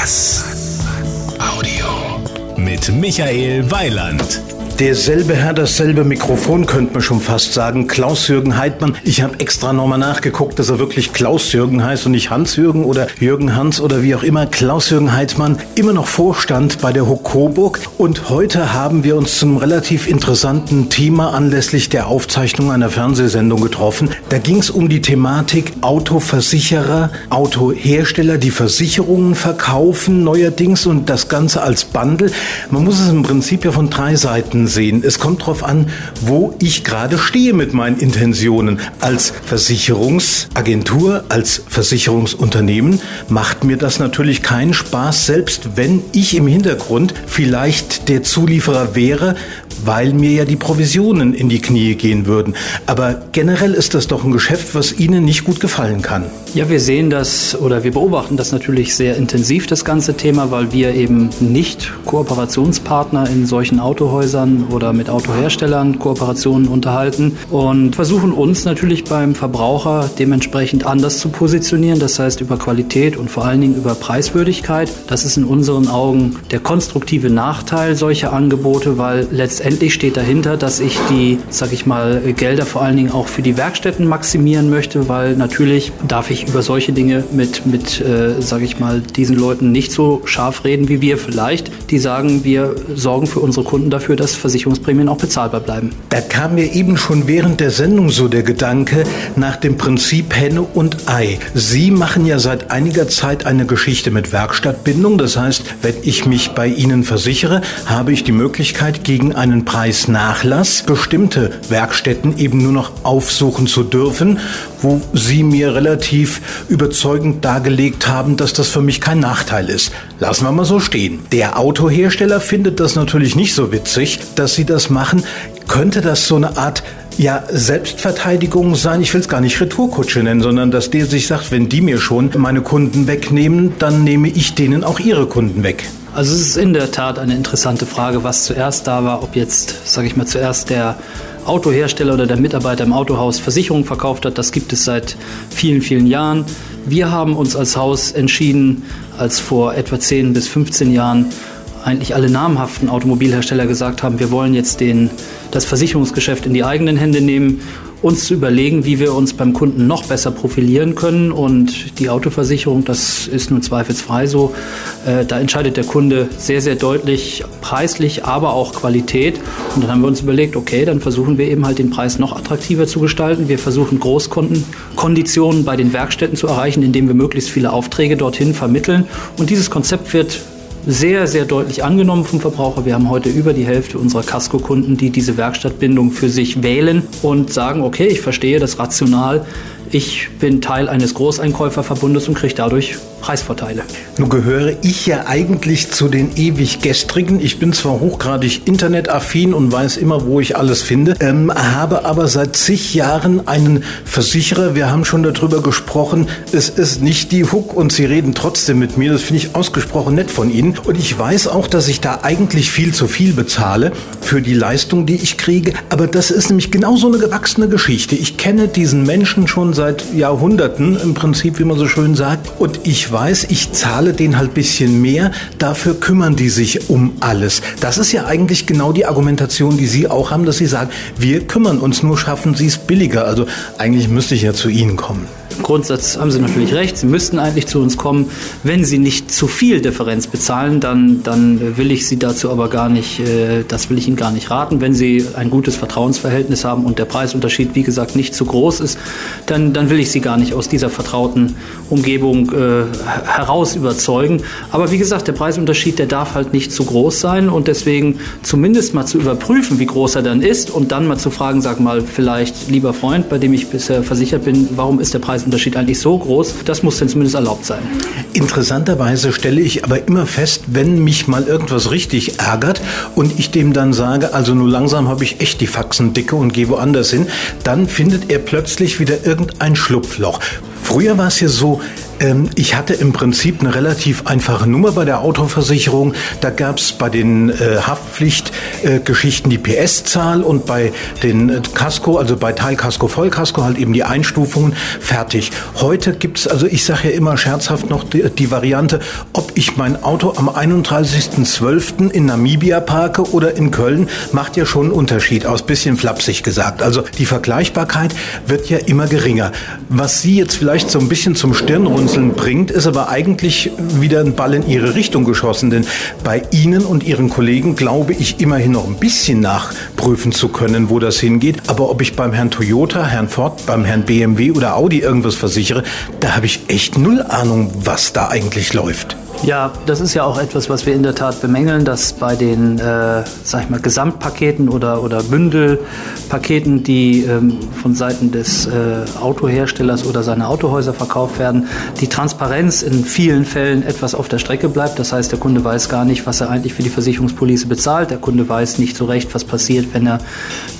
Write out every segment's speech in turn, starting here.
Bass. Audio. Mit Michael Weiland. Derselbe Herr, dasselbe Mikrofon, könnte man schon fast sagen. Klaus-Jürgen Heidmann. Ich habe extra nochmal nachgeguckt, dass er wirklich Klaus-Jürgen heißt und nicht Hans-Jürgen oder Jürgen Hans oder wie auch immer. Klaus-Jürgen Heidmann, immer noch Vorstand bei der Hook Coburg. Und heute haben wir uns zum relativ interessanten Thema anlässlich der Aufzeichnung einer Fernsehsendung getroffen. Da ging es um die Thematik Autoversicherer, Autohersteller, die Versicherungen verkaufen neuerdings und das Ganze als Bundle. Man muss es im Prinzip ja von drei Seiten sehen. Es kommt darauf an, wo ich gerade stehe mit meinen Intentionen. Als Versicherungsagentur, als Versicherungsunternehmen macht mir das natürlich keinen Spaß, selbst wenn ich im Hintergrund vielleicht der Zulieferer wäre, weil mir ja die Provisionen in die Knie gehen würden. Aber generell ist das doch ein Geschäft, was Ihnen nicht gut gefallen kann. Ja, wir sehen das oder wir beobachten das natürlich sehr intensiv, das ganze Thema, weil wir eben nicht Kooperationspartner in solchen Autohäusern oder mit Autoherstellern Kooperationen unterhalten und versuchen uns natürlich beim Verbraucher dementsprechend anders zu positionieren. Das heißt über Qualität und vor allen Dingen über Preiswürdigkeit. Das ist in unseren Augen der konstruktive Nachteil solcher Angebote, weil letztendlich steht dahinter, dass ich die, sag ich mal, Gelder vor allen Dingen auch für die Werkstätten maximieren möchte, weil natürlich darf ich über solche Dinge mit, mit äh, sage ich mal, diesen Leuten nicht so scharf reden wie wir vielleicht, die sagen, wir sorgen für unsere Kunden dafür, dass Versicherungsprämien auch bezahlbar bleiben. Da kam mir eben schon während der Sendung so der Gedanke nach dem Prinzip Henne und Ei. Sie machen ja seit einiger Zeit eine Geschichte mit Werkstattbindung. Das heißt, wenn ich mich bei Ihnen versichere, habe ich die Möglichkeit, gegen einen Preisnachlass bestimmte Werkstätten eben nur noch aufsuchen zu dürfen, wo Sie mir relativ überzeugend dargelegt haben, dass das für mich kein Nachteil ist. Lassen wir mal so stehen. Der Autohersteller findet das natürlich nicht so witzig, dass Sie das machen. Könnte das so eine Art ja, Selbstverteidigung sein, ich will es gar nicht Retourkutsche nennen, sondern dass der sich sagt, wenn die mir schon meine Kunden wegnehmen, dann nehme ich denen auch ihre Kunden weg. Also es ist in der Tat eine interessante Frage, was zuerst da war, ob jetzt, sage ich mal, zuerst der Autohersteller oder der Mitarbeiter im Autohaus Versicherungen verkauft hat. Das gibt es seit vielen, vielen Jahren. Wir haben uns als Haus entschieden, als vor etwa 10 bis 15 Jahren eigentlich alle namhaften Automobilhersteller gesagt haben, wir wollen jetzt den, das Versicherungsgeschäft in die eigenen Hände nehmen uns zu überlegen, wie wir uns beim Kunden noch besser profilieren können. Und die Autoversicherung, das ist nun zweifelsfrei so, äh, da entscheidet der Kunde sehr, sehr deutlich preislich, aber auch Qualität. Und dann haben wir uns überlegt, okay, dann versuchen wir eben halt den Preis noch attraktiver zu gestalten. Wir versuchen Großkundenkonditionen bei den Werkstätten zu erreichen, indem wir möglichst viele Aufträge dorthin vermitteln. Und dieses Konzept wird sehr, sehr deutlich angenommen vom Verbraucher. Wir haben heute über die Hälfte unserer Casco-Kunden, die diese Werkstattbindung für sich wählen und sagen, okay, ich verstehe das rational. Ich bin Teil eines Großeinkäuferverbundes und kriege dadurch Preisvorteile. Nun gehöre ich ja eigentlich zu den ewig Gestrigen. Ich bin zwar hochgradig internetaffin und weiß immer, wo ich alles finde, ähm, habe aber seit zig Jahren einen Versicherer. Wir haben schon darüber gesprochen. Es ist nicht die Hook und Sie reden trotzdem mit mir. Das finde ich ausgesprochen nett von Ihnen. Und ich weiß auch, dass ich da eigentlich viel zu viel bezahle für die Leistung, die ich kriege. Aber das ist nämlich genau so eine gewachsene Geschichte. Ich kenne diesen Menschen schon seit Jahrhunderten im Prinzip, wie man so schön sagt. Und ich weiß, ich zahle denen halt bisschen mehr, dafür kümmern die sich um alles. Das ist ja eigentlich genau die Argumentation, die Sie auch haben, dass Sie sagen, wir kümmern uns, nur schaffen Sie es billiger. Also eigentlich müsste ich ja zu Ihnen kommen. Im Grundsatz haben Sie natürlich recht. Sie müssten eigentlich zu uns kommen. Wenn Sie nicht zu viel Differenz bezahlen, dann, dann will ich Sie dazu aber gar nicht, äh, das will ich Ihnen gar nicht raten. Wenn Sie ein gutes Vertrauensverhältnis haben und der Preisunterschied, wie gesagt, nicht zu groß ist, dann, dann will ich Sie gar nicht aus dieser vertrauten Umgebung äh, heraus überzeugen. Aber wie gesagt, der Preisunterschied, der darf halt nicht zu groß sein und deswegen zumindest mal zu überprüfen, wie groß er dann ist und dann mal zu fragen, sag mal, vielleicht, lieber Freund, bei dem ich bisher versichert bin, warum ist der Preis Preisunterschied eigentlich so groß, das muss denn zumindest erlaubt sein. Interessanterweise stelle ich aber immer fest, wenn mich mal irgendwas richtig ärgert und ich dem dann sage, also nur langsam habe ich echt die Faxen dicke und gehe woanders hin, dann findet er plötzlich wieder irgendein Schlupfloch. Früher war es ja so, ich hatte im Prinzip eine relativ einfache Nummer bei der Autoversicherung. Da gab es bei den äh, Haftpflichtgeschichten äh, die PS-Zahl und bei den äh, Casco, also bei Teilkasko, Vollkasko halt eben die Einstufungen. Fertig. Heute gibt es, also ich sage ja immer scherzhaft noch die, die Variante, ob ich mein Auto am 31.12. in Namibia parke oder in Köln, macht ja schon einen Unterschied aus. Bisschen flapsig gesagt. Also die Vergleichbarkeit wird ja immer geringer. Was Sie jetzt vielleicht so ein bisschen zum Stirnrunzeln bringt, ist aber eigentlich wieder ein Ball in Ihre Richtung geschossen. Denn bei Ihnen und Ihren Kollegen glaube ich immerhin noch ein bisschen nachprüfen zu können, wo das hingeht. Aber ob ich beim Herrn Toyota, Herrn Ford, beim Herrn BMW oder Audi irgendwas versichere, da habe ich echt null Ahnung, was da eigentlich läuft. Ja, das ist ja auch etwas, was wir in der Tat bemängeln, dass bei den, äh, sag ich mal, Gesamtpaketen oder, oder Bündelpaketen, die ähm, von Seiten des äh, Autoherstellers oder seiner Autohäuser verkauft werden, die Transparenz in vielen Fällen etwas auf der Strecke bleibt. Das heißt, der Kunde weiß gar nicht, was er eigentlich für die Versicherungspolice bezahlt. Der Kunde weiß nicht so recht, was passiert, wenn er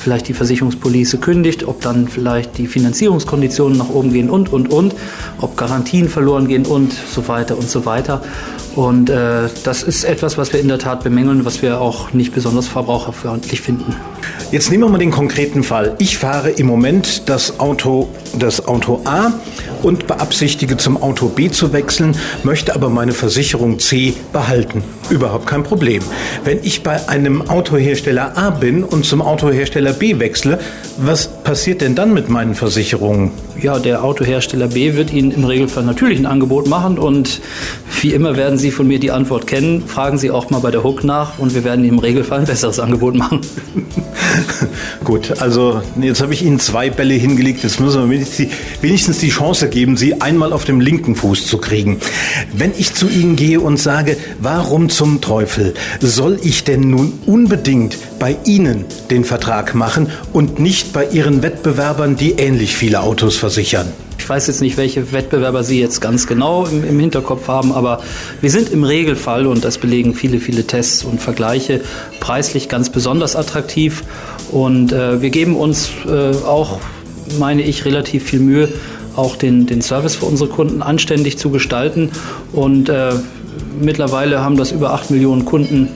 vielleicht die Versicherungspolice kündigt, ob dann vielleicht die Finanzierungskonditionen nach oben gehen und, und, und, ob Garantien verloren gehen und so weiter und so weiter. Und äh, das ist etwas, was wir in der Tat bemängeln, was wir auch nicht besonders verbraucherfreundlich finden. Jetzt nehmen wir mal den konkreten Fall. Ich fahre im Moment das Auto, das Auto A und beabsichtige zum Auto B zu wechseln, möchte aber meine Versicherung C behalten. Überhaupt kein Problem. Wenn ich bei einem Autohersteller A bin und zum Autohersteller B wechsle, was passiert denn dann mit meinen Versicherungen? Ja, der Autohersteller B wird Ihnen im Regelfall natürlich ein Angebot machen und wie immer werden Sie von mir die Antwort kennen. Fragen Sie auch mal bei der Hook nach und wir werden Ihnen im Regelfall ein besseres Angebot machen. Gut, also jetzt habe ich Ihnen zwei Bälle hingelegt. Jetzt müssen wir wenigstens die Chance geben, Sie einmal auf dem linken Fuß zu kriegen. Wenn ich zu Ihnen gehe und sage, warum zum Teufel soll ich denn nun unbedingt bei Ihnen den Vertrag machen und nicht bei Ihren Wettbewerbern, die ähnlich viele Autos versichern? Ich weiß jetzt nicht, welche Wettbewerber Sie jetzt ganz genau im, im, Hinterkopf haben, aber wir sind im Regelfall, und das belegen viele, viele Tests und Vergleiche, preislich ganz besonders attraktiv. Und äh, wir geben uns äh, auch, meine ich, relativ viel Mühe, auch den, den Service für unsere Kunden anständig zu gestalten. Und äh, mittlerweile haben das über 8 Millionen Kunden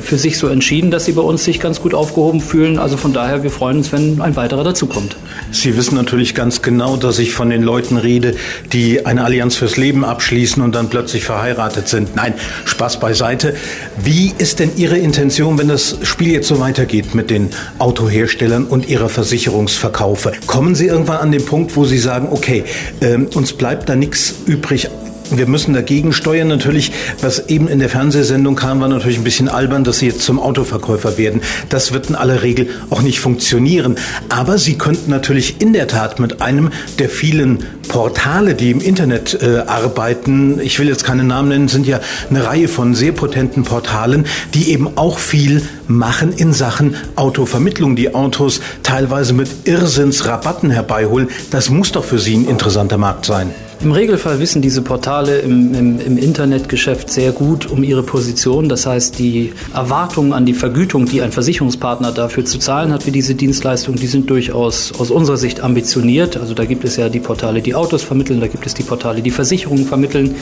für sich so entschieden, dass sie bei uns sich ganz gut aufgehoben fühlen. Also von daher, wir freuen uns, wenn ein weiterer dazukommt. Sie wissen natürlich ganz genau, dass ich von den Leuten rede, die eine Allianz fürs Leben abschließen und dann plötzlich verheiratet sind. Nein, Spaß beiseite. Wie ist denn Ihre Intention, wenn das Spiel jetzt so weitergeht mit den Autoherstellern und ihrer Versicherungsverkaufe? Kommen Sie irgendwann an den Punkt, wo Sie sagen, okay, äh, uns bleibt da nichts übrig, wir müssen dagegen steuern. Natürlich, was eben in der Fernsehsendung kam, war natürlich ein bisschen albern, dass Sie jetzt zum Autoverkäufer werden. Das wird in aller Regel auch nicht funktionieren. Aber Sie könnten natürlich in der Tat mit einem der vielen Portale, die im Internet äh, arbeiten, ich will jetzt keine Namen nennen, sind ja eine Reihe von sehr potenten Portalen, die eben auch viel machen in Sachen Autovermittlung, die Autos teilweise mit Irrsinnsrabatten herbeiholen. Das muss doch für Sie ein interessanter Markt sein. Im Regelfall wissen diese Portale im, im, im, Internetgeschäft sehr gut um ihre Position. Das heißt, die Erwartungen an die Vergütung, die ein Versicherungspartner dafür zu zahlen hat für diese Dienstleistung, die sind durchaus aus unserer Sicht ambitioniert. Also da gibt es ja die Portale, die Autos vermitteln, da gibt es die Portale, die Versicherungen vermitteln.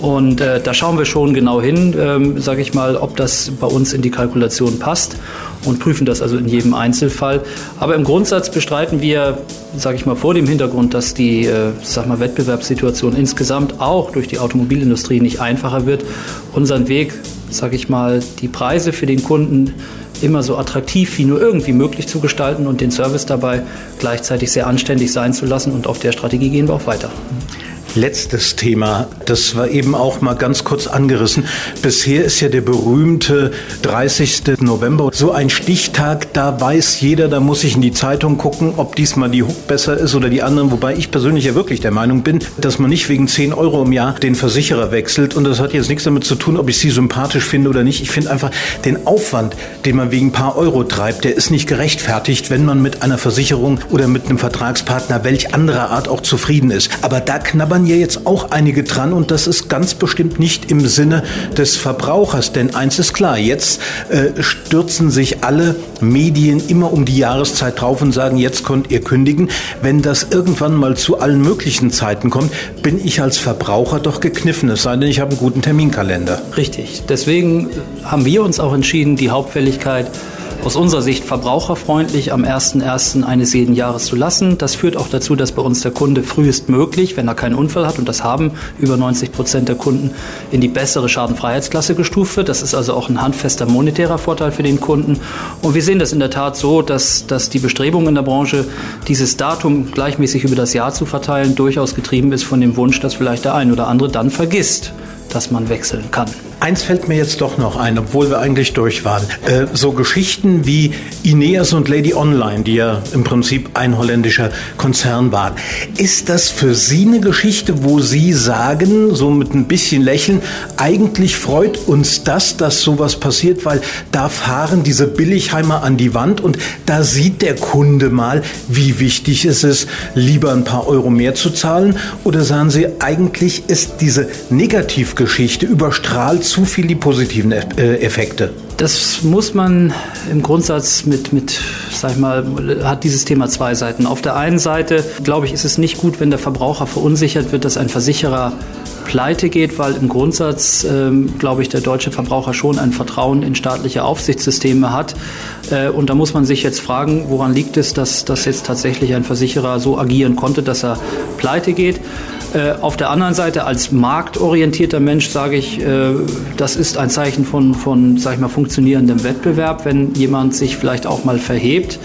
Und äh, da schauen wir schon genau hin, ähm, sage ich mal, ob das bei uns in die Kalkulation passt und prüfen das also in jedem Einzelfall. Aber im Grundsatz bestreiten wir, sage ich mal, vor dem Hintergrund, dass die äh, sag mal, Wettbewerbssituation insgesamt auch durch die Automobilindustrie nicht einfacher wird, unseren Weg, sage ich mal, die Preise für den Kunden immer so attraktiv wie nur irgendwie möglich zu gestalten und den Service dabei gleichzeitig sehr anständig sein zu lassen. Und auf der Strategie gehen wir auch weiter letztes Thema, das war eben auch mal ganz kurz angerissen. Bisher ist ja der berühmte 30. November so ein Stichtag, da weiß jeder, da muss ich in die Zeitung gucken, ob diesmal die Hook besser ist oder die anderen, wobei ich persönlich ja wirklich der Meinung bin, dass man nicht wegen 10 Euro im Jahr den Versicherer wechselt und das hat jetzt nichts damit zu tun, ob ich sie sympathisch finde oder nicht. Ich finde einfach den Aufwand, den man wegen ein paar Euro treibt, der ist nicht gerechtfertigt, wenn man mit einer Versicherung oder mit einem Vertragspartner welch anderer Art auch zufrieden ist. Aber da knabbern ja jetzt auch einige dran und das ist ganz bestimmt nicht im Sinne des Verbrauchers. Denn eins ist klar, jetzt äh, stürzen sich alle Medien immer um die Jahreszeit drauf und sagen, jetzt könnt ihr kündigen. Wenn das irgendwann mal zu allen möglichen Zeiten kommt, bin ich als Verbraucher doch gekniffen, es sei denn, ich habe einen guten Terminkalender. Richtig. Deswegen haben wir uns auch entschieden, die Hauptfälligkeit aus unserer Sicht verbraucherfreundlich am 01.01. eines jeden Jahres zu lassen. Das führt auch dazu, dass bei uns der Kunde frühestmöglich, wenn er keinen Unfall hat, und das haben über 90 Prozent der Kunden, in die bessere Schadenfreiheitsklasse gestuft wird. Das ist also auch ein handfester monetärer Vorteil für den Kunden. Und wir sehen das in der Tat so, dass, dass die Bestrebung in der Branche, dieses Datum gleichmäßig über das Jahr zu verteilen, durchaus getrieben ist von dem Wunsch, dass vielleicht der ein oder andere dann vergisst, dass man wechseln kann. Eins fällt mir jetzt doch noch ein, obwohl wir eigentlich durch waren. Äh, so Geschichten wie Ineas und Lady Online, die ja im Prinzip ein holländischer Konzern waren. Ist das für Sie eine Geschichte, wo Sie sagen, so mit ein bisschen Lächeln, eigentlich freut uns das, dass sowas passiert, weil da fahren diese Billigheimer an die Wand und da sieht der Kunde mal, wie wichtig es ist, lieber ein paar Euro mehr zu zahlen? Oder sagen Sie, eigentlich ist diese Negativgeschichte überstrahlt zu viel die positiven äh, Effekte? Das muss man im Grundsatz mit, mit, sag ich mal, hat dieses Thema zwei Seiten. Auf der einen Seite, glaube ich, ist es nicht gut, wenn der Verbraucher verunsichert wird, dass ein Versicherer pleite geht, weil im Grundsatz, ähm, glaube ich, der deutsche Verbraucher schon ein Vertrauen in staatliche Aufsichtssysteme hat. Äh, und da muss man sich jetzt fragen, woran liegt es, dass, dass jetzt tatsächlich ein Versicherer so agieren konnte, dass er pleite geht. Äh, auf der anderen Seite als marktorientierter Mensch sage ich, äh, das ist ein Zeichen von, von sag ich mal, funktionierendem Wettbewerb, wenn jemand sich vielleicht auch mal verhebt.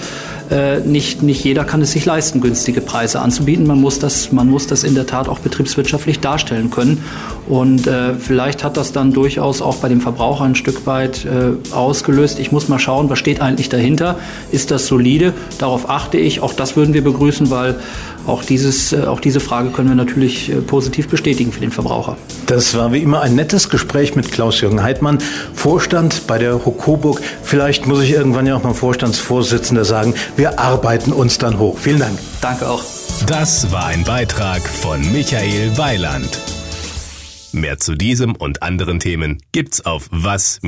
Äh, nicht, nicht jeder kann es sich leisten, günstige Preise anzubieten. Man muss das, man muss das in der Tat auch betriebswirtschaftlich darstellen können. Und äh, vielleicht hat das dann durchaus auch bei dem Verbraucher ein Stück weit äh, ausgelöst. Ich muss mal schauen, was steht eigentlich dahinter? Ist das solide? Darauf achte ich. Auch das würden wir begrüßen, weil auch, dieses, äh, auch diese Frage können wir natürlich äh, positiv bestätigen für den Verbraucher. Das war wie immer ein nettes Gespräch mit Klaus-Jürgen Heidmann, Vorstand bei der Hokoburg. Vielleicht muss ich irgendwann ja auch mal Vorstandsvorsitzender sagen, wir arbeiten uns dann hoch. Vielen Dank. Danke auch. Das war ein Beitrag von Michael Weiland. Mehr zu diesem und anderen Themen gibt's auf was-audio.de.